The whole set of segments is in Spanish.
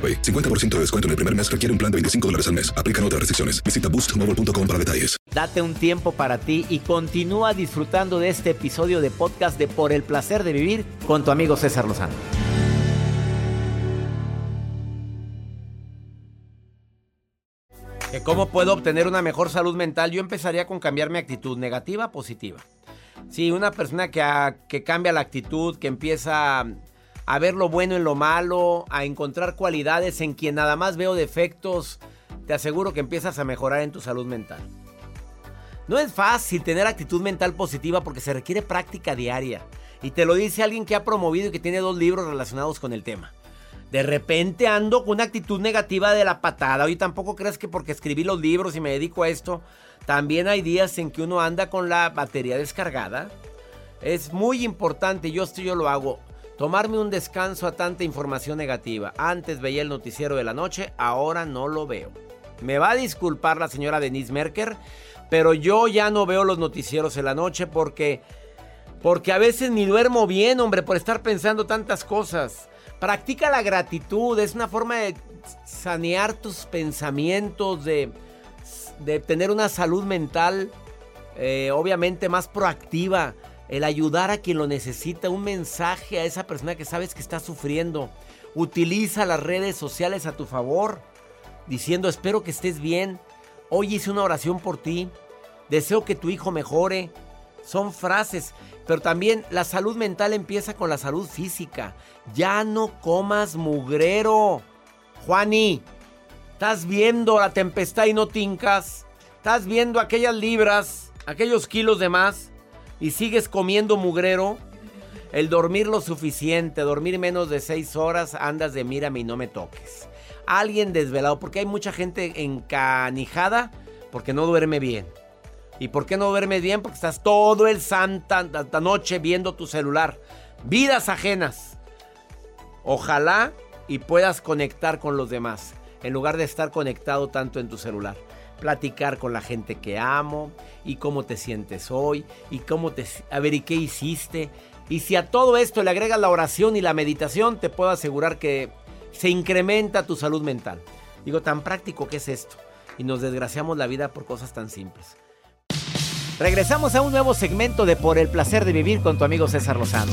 AroPay. 50% de descuento en el primer mes requiere un plan de 25 dólares al mes. Aplican otras restricciones. Visita boostmobile.com para detalles. Date un tiempo para ti y continúa disfrutando de este episodio de podcast de Por el placer de vivir con tu amigo César Lozano. ¿Cómo puedo obtener una mejor salud mental? Yo empezaría con cambiar mi actitud negativa a positiva. Sí, una persona que, que cambia la actitud, que empieza a ver lo bueno en lo malo, a encontrar cualidades en quien nada más veo defectos, te aseguro que empiezas a mejorar en tu salud mental. No es fácil tener actitud mental positiva porque se requiere práctica diaria. Y te lo dice alguien que ha promovido y que tiene dos libros relacionados con el tema. De repente ando con una actitud negativa de la patada. Hoy tampoco crees que porque escribí los libros y me dedico a esto, también hay días en que uno anda con la batería descargada. Es muy importante, yo esto yo lo hago. Tomarme un descanso a tanta información negativa. Antes veía el noticiero de la noche, ahora no lo veo. Me va a disculpar la señora Denise Merker, pero yo ya no veo los noticieros en la noche porque porque a veces ni duermo bien, hombre, por estar pensando tantas cosas. Practica la gratitud, es una forma de sanear tus pensamientos, de, de tener una salud mental eh, obviamente más proactiva el ayudar a quien lo necesita, un mensaje a esa persona que sabes que está sufriendo. Utiliza las redes sociales a tu favor, diciendo espero que estés bien, hoy hice una oración por ti, deseo que tu hijo mejore. Son frases, pero también la salud mental empieza con la salud física. Ya no comas mugrero. Juani, estás viendo la tempestad y no tincas. Estás viendo aquellas libras, aquellos kilos de más y sigues comiendo mugrero, el dormir lo suficiente, dormir menos de seis horas, andas de mírame y no me toques. Alguien desvelado, porque hay mucha gente encanijada porque no duerme bien. ¿Y por qué no duermes bien? Porque estás todo el santa noche viendo tu celular. Vidas ajenas. Ojalá y puedas conectar con los demás en lugar de estar conectado tanto en tu celular platicar con la gente que amo y cómo te sientes hoy y cómo te a ver y qué hiciste. Y si a todo esto le agregas la oración y la meditación, te puedo asegurar que se incrementa tu salud mental. Digo, tan práctico que es esto. Y nos desgraciamos la vida por cosas tan simples. Regresamos a un nuevo segmento de Por el placer de vivir con tu amigo César Lozano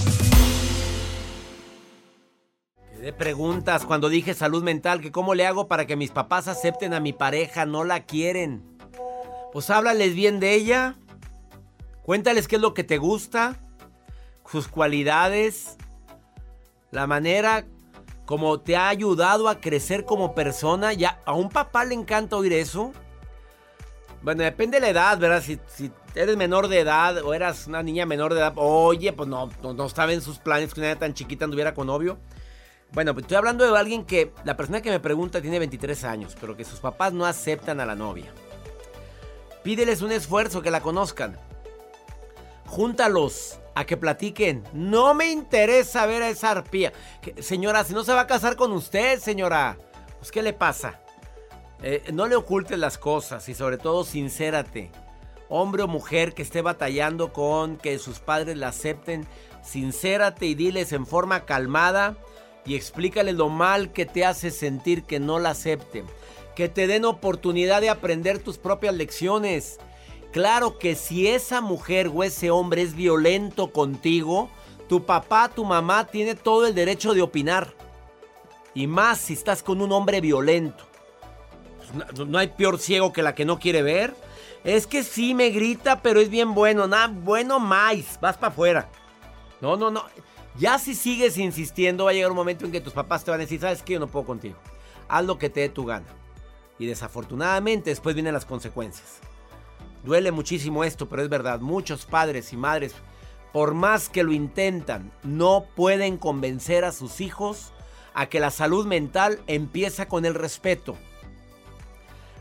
preguntas cuando dije salud mental, que cómo le hago para que mis papás acepten a mi pareja, no la quieren. Pues háblales bien de ella, cuéntales qué es lo que te gusta, sus cualidades, la manera como te ha ayudado a crecer como persona. Ya, a un papá le encanta oír eso. Bueno, depende de la edad, ¿verdad? Si, eres menor de edad o eras una niña menor de edad, oye, pues no, no, estaba en sus planes que una niña tan chiquita anduviera con novio. Bueno, pues estoy hablando de alguien que la persona que me pregunta tiene 23 años, pero que sus papás no aceptan a la novia. Pídeles un esfuerzo que la conozcan. Júntalos a que platiquen. No me interesa ver a esa arpía. señora, si no se va a casar con usted, señora, pues ¿qué le pasa? Eh, no le ocultes las cosas y sobre todo sincérate. Hombre o mujer que esté batallando con que sus padres la acepten, sincérate y diles en forma calmada y explícale lo mal que te hace sentir que no la acepten. Que te den oportunidad de aprender tus propias lecciones. Claro que si esa mujer o ese hombre es violento contigo, tu papá, tu mamá tiene todo el derecho de opinar. Y más si estás con un hombre violento. Pues, no hay peor ciego que la que no quiere ver. Es que sí me grita, pero es bien bueno. Nada, bueno más. Vas para afuera. No, no, no. Ya si sigues insistiendo, va a llegar un momento en que tus papás te van a decir, ¿sabes qué? Yo no puedo contigo. Haz lo que te dé tu gana. Y desafortunadamente después vienen las consecuencias. Duele muchísimo esto, pero es verdad. Muchos padres y madres, por más que lo intentan, no pueden convencer a sus hijos a que la salud mental empieza con el respeto.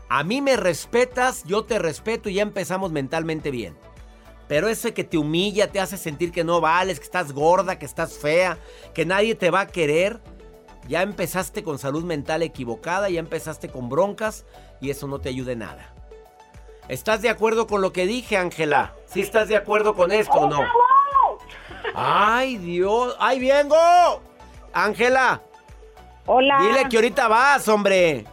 A mí me respetas, yo te respeto y ya empezamos mentalmente bien. Pero ese que te humilla, te hace sentir que no vales, que estás gorda, que estás fea, que nadie te va a querer, ya empezaste con salud mental equivocada, ya empezaste con broncas y eso no te ayuda en nada. ¿Estás de acuerdo con lo que dije, Ángela? ¿Sí estás de acuerdo con esto o no? ¡Ay, Dios! ¡Ay, vengo! Ángela. Hola. Dile que ahorita vas, hombre.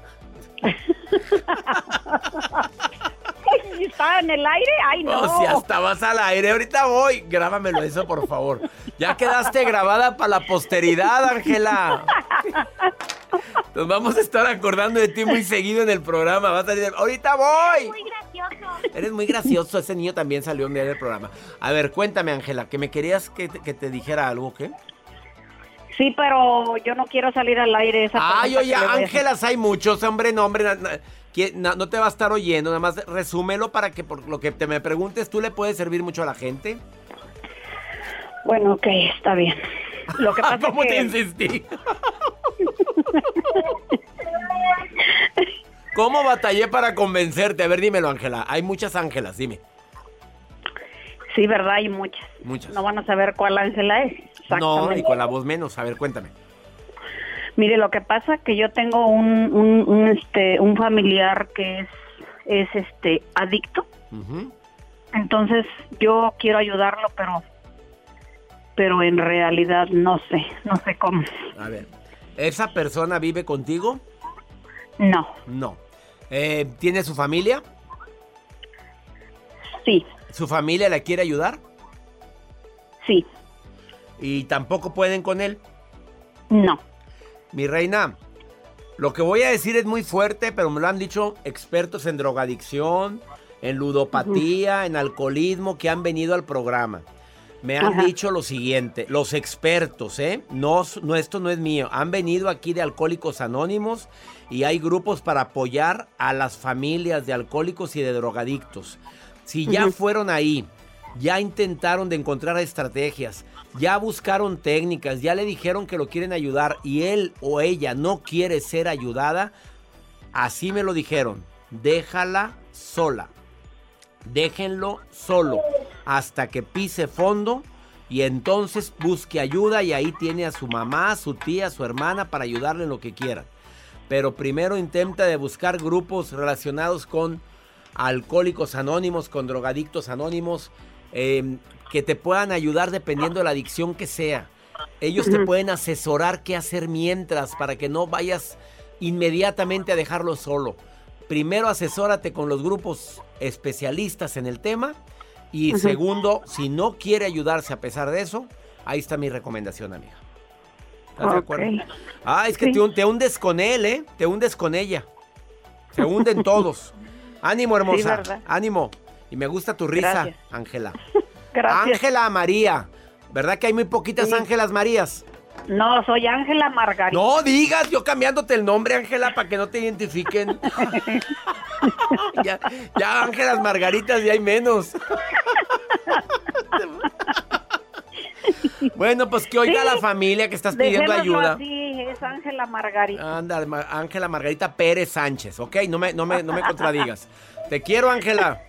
¿Estaba en el aire? ¡Ay, no! O sea, estabas al aire. Ahorita voy. Grábamelo eso, por favor. Ya quedaste grabada para la posteridad, Ángela. Nos vamos a estar acordando de ti muy seguido en el programa. Vas a decir, ahorita voy. Eres muy gracioso. Eres muy gracioso. Ese niño también salió un día del programa. A ver, cuéntame, Ángela, que me querías que te, que te dijera algo, ¿qué? Sí, pero yo no quiero salir al aire. Esa Ay, oye, Ángelas hay muchos, hombre, no, hombre. No, no, te va a estar oyendo, nada más resúmelo para que por lo que te me preguntes, ¿tú le puedes servir mucho a la gente? Bueno, ok, está bien. Lo que pasa ¿Cómo es que... te insistí? ¿Cómo batallé para convencerte? A ver, dímelo, Ángela. Hay muchas Ángelas, dime. Sí, ¿verdad? Hay muchas. Muchas. No van a saber cuál Ángela es. No, y con la voz menos. A ver, cuéntame. Mire, lo que pasa que yo tengo un, un, un, este, un familiar que es, es este, adicto. Entonces yo quiero ayudarlo, pero pero en realidad no sé, no sé cómo. A ver. ¿Esa persona vive contigo? No, No. Eh, ¿Tiene su familia? sí, ¿Su familia la quiere ayudar? sí, ¿Y tampoco pueden con él? no. Mi reina, lo que voy a decir es muy fuerte, pero me lo han dicho expertos en drogadicción, en ludopatía, en alcoholismo que han venido al programa. Me han Ajá. dicho lo siguiente, los expertos, ¿eh? No, no, esto no es mío. Han venido aquí de Alcohólicos Anónimos y hay grupos para apoyar a las familias de alcohólicos y de drogadictos. Si ya fueron ahí, ya intentaron de encontrar estrategias, ya buscaron técnicas, ya le dijeron que lo quieren ayudar y él o ella no quiere ser ayudada, así me lo dijeron, déjala sola. Déjenlo solo hasta que pise fondo y entonces busque ayuda y ahí tiene a su mamá, a su tía, a su hermana para ayudarle en lo que quieran. Pero primero intenta de buscar grupos relacionados con alcohólicos anónimos, con drogadictos anónimos, eh, que te puedan ayudar dependiendo de la adicción que sea. Ellos te pueden asesorar qué hacer mientras para que no vayas inmediatamente a dejarlo solo. Primero asesórate con los grupos especialistas en el tema y segundo, si no quiere ayudarse a pesar de eso, ahí está mi recomendación, amiga. ¿Estás de acuerdo? Ah, es que Sí. te, hun- te hundes con él, ¿eh? Te hundes con ella. Se hunden todos. Ánimo, hermosa. Ánimo. Y me gusta tu risa. Ángela. Gracias. Ángela María. ¿Verdad que hay muy poquitas Sí. Ángelas Marías? No, soy Ángela Margarita. No digas, yo cambiándote el nombre, Ángela, para que no te identifiquen. ya, ya Ángelas Margaritas ya hay menos. bueno, pues que oiga Sí, la familia que estás pidiendo Dejémoslo ayuda. así, es Ángela Margarita. Anda, Ángela Margarita Pérez Sánchez, ¿ok? No me, no me, no me contradigas. Te quiero, Ángela.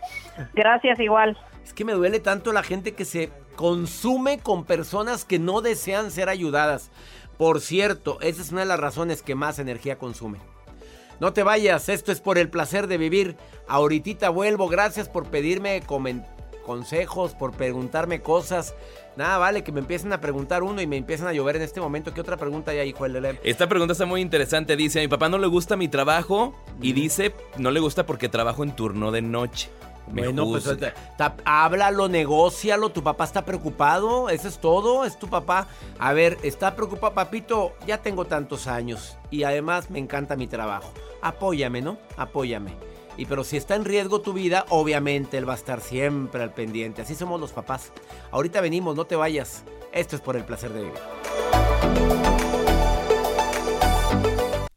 Gracias igual. Es que me duele tanto la gente que se consume con personas que no desean ser ayudadas. Por cierto, esa es una de las razones que más energía consume. No te vayas, esto es por el placer de vivir. Ahorita vuelvo, gracias por pedirme consejos, por preguntarme cosas. Nada, vale, que me empiecen a preguntar uno y me empiezan a llover en este momento. ¿Qué otra pregunta hay, hijo Lele? Esta pregunta está muy interesante. Dice, a mi papá no le gusta mi trabajo y dice, no le gusta porque trabajo en turno de noche. Bueno, pues háblalo, negocialo, tu papá está preocupado, eso es todo, es tu papá. A ver, está preocupado, papito, ya tengo tantos años y además me encanta mi trabajo. Apóyame, ¿no? Apóyame. Y pero si está en riesgo tu vida, obviamente él va a estar siempre al pendiente. Así somos los papás. Ahorita venimos, no te vayas. Esto es por el placer de vivir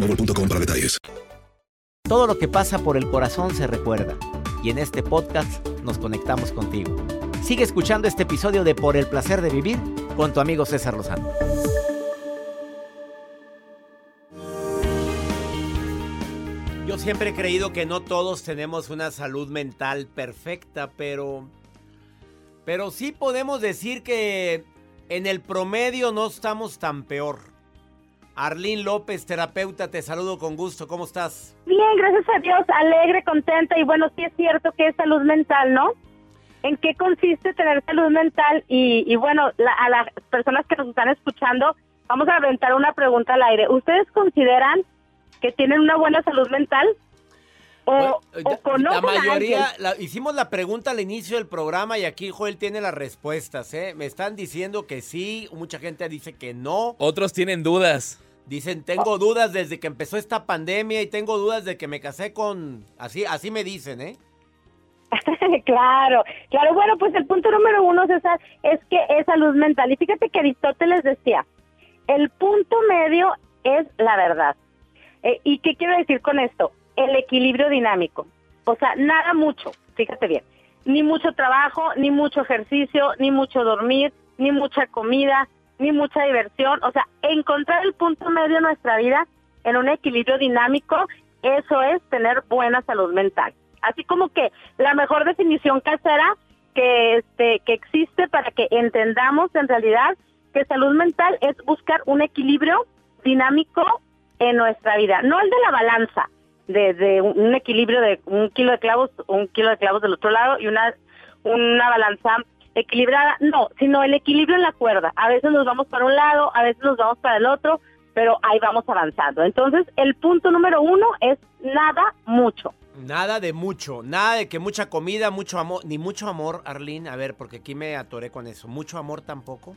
para detalles. Todo lo que pasa por el corazón se recuerda. Y en este podcast nos conectamos contigo. Sigue escuchando este episodio de Por el placer de vivir con tu amigo César Lozano. Yo siempre he creído que no todos tenemos una salud mental perfecta, pero pero sí podemos decir que en el promedio no estamos tan peor. Arlín López, terapeuta, te saludo con gusto. ¿Cómo estás? Bien, gracias a Dios, alegre, contenta y bueno, sí es cierto que es salud mental, ¿no? ¿En qué consiste tener salud mental? Y, bueno, a las personas que nos están escuchando, vamos a aventar una pregunta al aire. ¿Ustedes consideran que tienen una buena salud mental? O, la mayoría, hicimos la pregunta al inicio del programa y aquí Joel tiene las respuestas. ¿eh? Me están diciendo que sí, mucha gente dice que no. Otros tienen dudas. Dicen, tengo dudas desde que empezó esta pandemia y tengo dudas de que me casé con... Así, así me dicen, ¿eh? claro, claro. Bueno, pues el punto número uno, César, es que es salud mental. Y fíjate que Aristóteles decía, el punto medio es la verdad. Eh, ¿Y qué quiero decir con esto? El equilibrio dinámico. O sea, nada mucho, fíjate bien. Ni mucho trabajo, ni mucho ejercicio, ni mucho dormir, ni mucha comida, ni mucha diversión. O sea, encontrar el punto medio en nuestra vida en un equilibrio dinámico, eso es tener buena salud mental. Así como que la mejor definición casera que este que existe para que entendamos en realidad que salud mental es buscar un equilibrio dinámico en nuestra vida, no el de la balanza, de, de un equilibrio de un kilo de clavos, un kilo de clavos del otro lado y una una balanza equilibrada, no, sino el equilibrio en la cuerda. A veces nos vamos para un lado, a veces nos vamos para el otro, pero ahí vamos avanzando. Entonces, el punto número uno es nada mucho. Nada de mucho, nada de que mucha comida, mucho amor, ni mucho amor, Arlene. A ver, porque aquí me atoré con eso. ¿Mucho amor tampoco?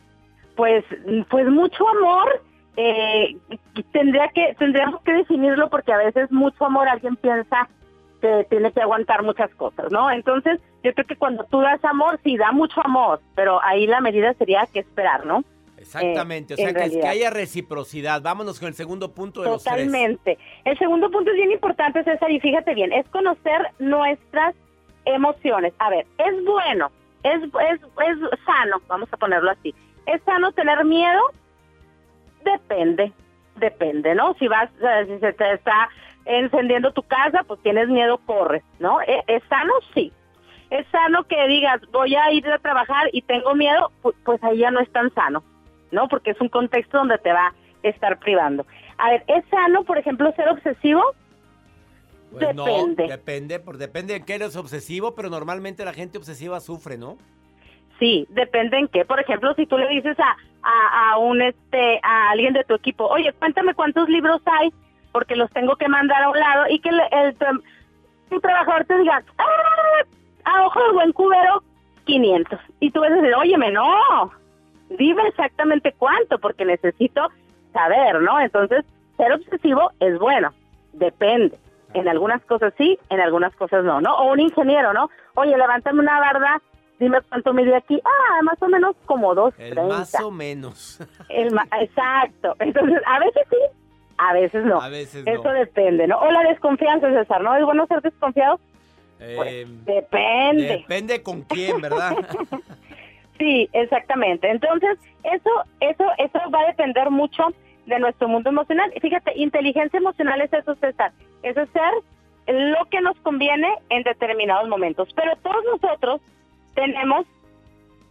Pues, pues mucho amor, eh, tendría que, tendríamos que definirlo porque a veces mucho amor alguien piensa que tiene que aguantar muchas cosas, ¿no? Entonces, yo creo que cuando tú das amor, sí da mucho amor, pero ahí la medida sería que esperar, ¿no? Exactamente, o sea, que, haya reciprocidad. Vámonos con el segundo punto de Totalmente. El segundo punto es bien importante, César, y fíjate bien, es conocer nuestras emociones. A ver, es bueno, es, es, es sano, vamos a ponerlo así. ¿Es sano tener miedo? Depende, depende, ¿no? Si vas, eh, si se te está encendiendo tu casa, pues tienes miedo, corres, ¿no? ¿E-, ¿Es, sano? Sí. Es sano que digas, voy a ir a trabajar y tengo miedo, pues, ahí ya no es tan sano, ¿no? Porque es un contexto donde te va a estar privando. A ver, ¿es sano, por ejemplo, ser obsesivo? Pues depende. depende, por, depende de qué eres obsesivo, pero normalmente la gente obsesiva sufre, ¿no? Sí, depende en qué. Por ejemplo, si tú le dices a, a, a un este a alguien de tu equipo, oye, cuéntame cuántos libros hay, porque los tengo que mandar a un lado y que el, el, trabajador te diga, ¡Ah! a ojo de buen cubero, 500. Y tú vas a decir, óyeme, no, dime exactamente cuánto, porque necesito saber, ¿no? Entonces, ser obsesivo es bueno, depende. en algunas cosas sí, en algunas cosas no, ¿no? O un ingeniero, ¿no? Oye, levántame una barda, dime cuánto mide aquí. Ah, más o menos como dos. Más o menos. El exacto. Entonces, a veces sí, a veces no. A veces Eso depende, ¿no? O la desconfianza, César, ¿no? ¿Es bueno ser desconfiado? Pues, Eh, depende. depende con quién, ¿verdad? Sí, exactamente. Entonces, eso, eso, eso va a depender mucho de nuestro mundo emocional. Y Fíjate, inteligencia emocional es eso, César. Es hacer lo que nos conviene en determinados momentos. Pero todos nosotros tenemos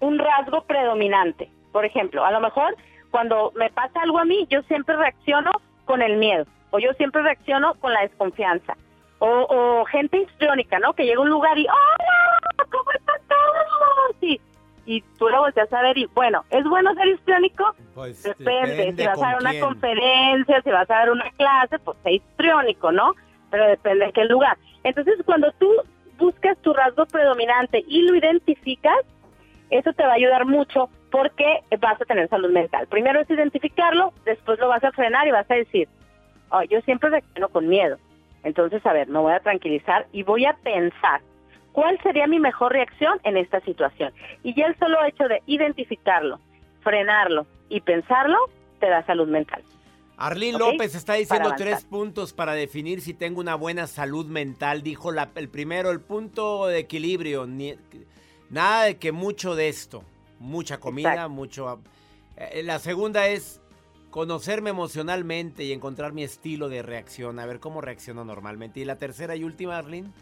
un rasgo predominante. Por ejemplo, a lo mejor cuando me pasa algo a mí, yo siempre reacciono con el miedo. O yo siempre reacciono con la desconfianza. O, o gente histriónica, ¿no? Que llega a un lugar y, ¡Hola! ¿Cómo están todos? Y, y tú lo volteas a ver y, bueno, ¿es bueno ser histriónico? Pues Depende, si vas a dar una quién. conferencia, si vas a dar una clase, pues sé histriónico, ¿no? Pero depende de qué lugar. Entonces, cuando tú buscas tu rasgo predominante y lo identificas, eso te va a ayudar mucho porque vas a tener salud mental. Primero es identificarlo, después lo vas a frenar y vas a decir, oh, yo siempre reacciono con miedo. Entonces, a ver, me voy a tranquilizar y voy a pensar cuál sería mi mejor reacción en esta situación. Y ya el solo hecho de identificarlo, frenarlo y pensarlo, te da salud mental. Arlín. López está diciendo tres puntos para definir si tengo una buena salud mental. Dijo la- el primero, el punto de equilibrio. ni- nada de que mucho de esto. Mucha comida, Exacto. mucho... eh, la segunda es conocerme emocionalmente y encontrar mi estilo de reacción. A ver cómo reacciono normalmente. Y la tercera y última, Arlín.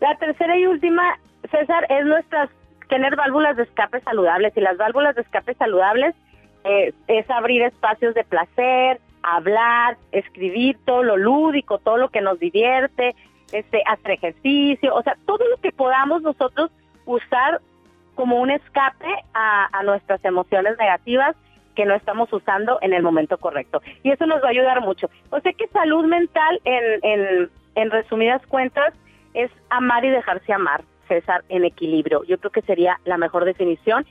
La tercera y última, César, es nuestras tener válvulas de escape saludables. Y las válvulas de escape saludables eh, es abrir espacios de placer, hablar, escribir todo lo lúdico, todo lo que nos divierte, este, hacer ejercicio, o sea, todo lo que podamos nosotros usar como un escape a, a nuestras emociones negativas que no estamos usando en el momento correcto. Y eso nos va a ayudar mucho. O sea que salud mental, en, en, en resumidas cuentas, es amar y dejarse amar, César, en equilibrio. Yo creo que sería la mejor definición.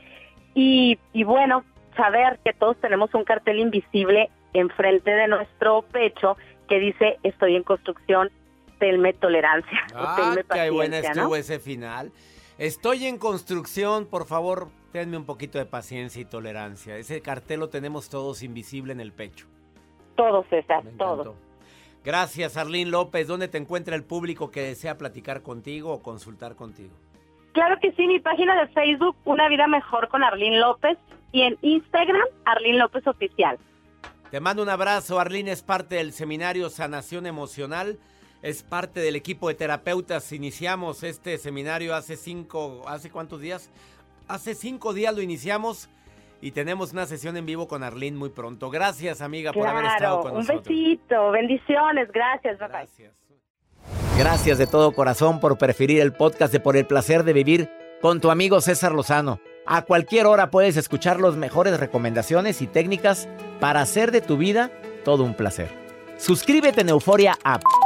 Y, y bueno, saber que todos tenemos un cartel invisible enfrente de nuestro pecho que dice estoy en construcción, tenme tolerancia. o Ah, tenme qué buena paciencia", estuvo ¿no? ese final. Estoy en construcción, por favor, tenme un poquito de paciencia y tolerancia. Ese cartel lo tenemos todos invisible en el pecho. Todo, César, Me todo. encantó. Gracias, Arlín López. ¿Dónde te encuentra el público que desea platicar contigo o consultar contigo? Claro que sí, mi página de Facebook, Una Vida Mejor con Arlín López, y en Instagram, Arlín López Oficial. Te mando un abrazo. Arlín es parte del seminario Sanación Emocional. Es parte del equipo de terapeutas. Iniciamos este seminario hace cinco, ¿hace cuántos días? Hace cinco días lo iniciamos y tenemos una sesión en vivo con Arlín muy pronto. Gracias, amiga, por haber estado Claro, con un nosotros. besito, bendiciones, gracias, bye bye. Gracias. Gracias de todo corazón por preferir el podcast de Por el placer de vivir con tu amigo César Lozano. A cualquier hora puedes escuchar las mejores recomendaciones y técnicas para hacer de tu vida todo un placer. Suscríbete en Euforia App